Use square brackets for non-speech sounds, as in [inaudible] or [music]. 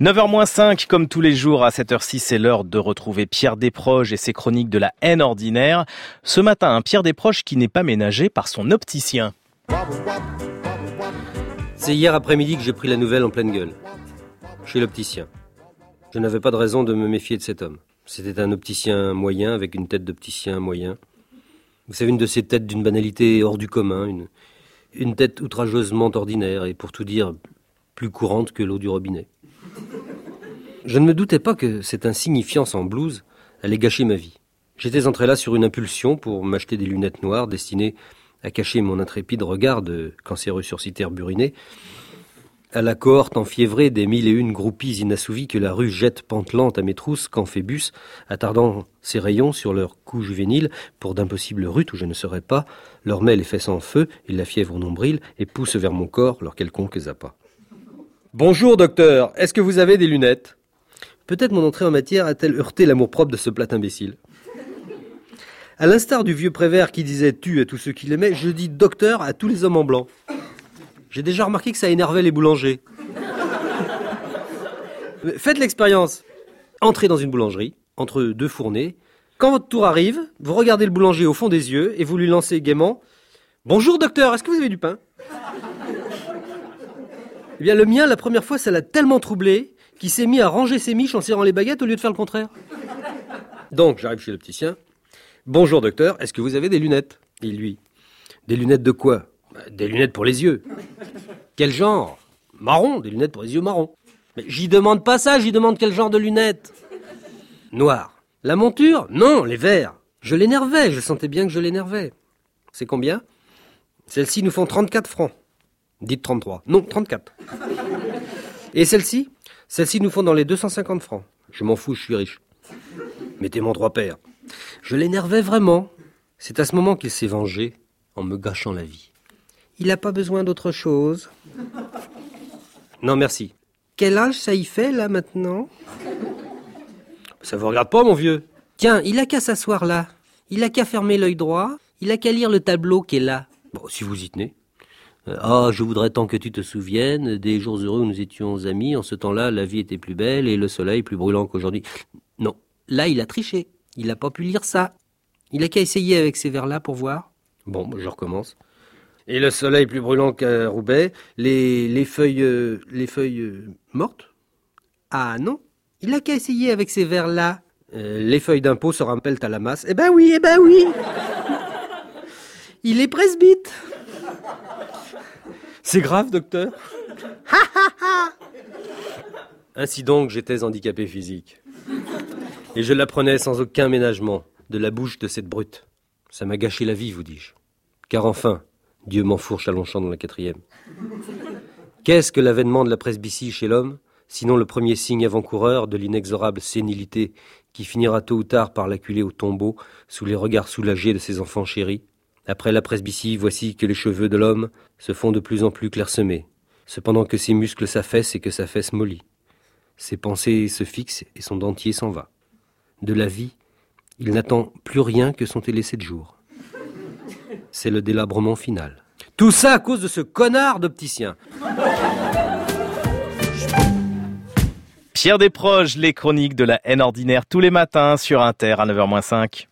9h-5, comme tous les jours à 7h06, c'est l'heure de retrouver Pierre Desproges et ses chroniques de la haine ordinaire. Ce matin, un Pierre Desproges qui n'est pas ménagé par son opticien. C'est hier après-midi que j'ai pris la nouvelle en pleine gueule. Chez l'opticien. Je n'avais pas de raison de me méfier de cet homme. C'était un opticien moyen avec une tête d'opticien moyen. Vous savez, une de ces têtes d'une banalité hors du commun, une tête outrageusement ordinaire et pour tout dire plus courante que l'eau du robinet. Je ne me doutais pas que cette insignifiance en blouse allait gâcher ma vie. J'étais entré là sur une impulsion pour m'acheter des lunettes noires destinées à cacher mon intrépide regard de cancéreux sursitaire buriné, à la cohorte enfiévrée des mille et une groupies inassouvies que la rue jette pantelante à mes trousses quand Phébus, attardant ses rayons sur leur cou juvénile pour d'impossibles rutes où je ne serais pas, leur met les fesses en feu et la fièvre au nombril et pousse vers mon corps leur quelconque zappa. Bonjour docteur, est-ce que vous avez des lunettes? Peut-être mon entrée en matière a-t-elle heurté l'amour-propre de ce plat imbécile. À l'instar du vieux prévert qui disait tu à tous ceux qui l'aimaient, je dis docteur à tous les hommes en blanc. J'ai déjà remarqué que ça énervait les boulangers. Faites l'expérience. Entrez dans une boulangerie, entre deux fournées. Quand votre tour arrive, vous regardez le boulanger au fond des yeux et vous lui lancez gaiement Bonjour docteur, est-ce que vous avez du pain? Eh bien, le mien, la première fois, ça l'a tellement troublé qu'il s'est mis à ranger ses miches en serrant les baguettes au lieu de faire le contraire. Donc, j'arrive chez l'opticien. Bonjour docteur, est-ce que vous avez des lunettes? Et lui, des lunettes de quoi? Bah, Des lunettes pour les yeux. Quel genre? Marron, des lunettes pour les yeux marrons. Mais j'y demande pas ça, j'y demande quel genre de lunettes. Noir. La monture? Non, les verts. Je l'énervais, je sentais bien que je l'énervais. C'est combien? Celles-ci nous font 34 francs. Dites 33. Non, 34. Et celle-ci Celle-ci nous font dans les 250 francs. Je m'en fous, je suis riche. Mettez mon droit père. Je l'énervais vraiment. C'est à ce moment qu'il s'est vengé en me gâchant la vie. Il n'a pas besoin d'autre chose. Non, merci. Quel âge ça y fait, là, maintenant? Ça vous regarde pas, mon vieux? Tiens, il a qu'à s'asseoir là. Il a qu'à fermer l'œil droit. Il a qu'à lire le tableau qui est là. Bon, si vous y tenez. Euh, ah, je voudrais tant que tu te souviennes des jours heureux où nous étions amis. En ce temps-là, la vie était plus belle et le soleil plus brûlant qu'aujourd'hui. Non, là, il a triché. Il n'a pas pu lire ça. Il a qu'à essayer avec ces vers-là pour voir. Bon, bah, je recommence. Et le soleil plus brûlant qu'à Roubaix, les, les feuilles, euh, les feuilles euh, mortes? Ah non, il a qu'à essayer avec ces vers-là. les feuilles d'impôt se rappellent à la masse. Eh ben oui, eh ben oui. [laughs] il est presbyte. C'est grave, docteur Ainsi donc, j'étais handicapé physique. Et je l'apprenais sans aucun ménagement, de la bouche de cette brute. Ça m'a gâché la vie, vous dis-je. Car enfin, Dieu m'enfourche à Longchamp dans la quatrième. Qu'est-ce que l'avènement de la presbytie chez l'homme, sinon le premier signe avant-coureur de l'inexorable sénilité qui finira tôt ou tard par l'acculer au tombeau sous les regards soulagés de ses enfants chéris après la presbytie, voici que les cheveux de l'homme se font de plus en plus clairsemés, cependant que ses muscles s'affaissent et que sa fesse mollit. Ses pensées se fixent et son dentier s'en va. De la vie, il n'attend plus rien que son télé de jours. C'est le délabrement final. Tout ça à cause de ce connard d'opticien. Pierre Desproges, les chroniques de la haine ordinaire tous les matins sur Inter à 9h-5.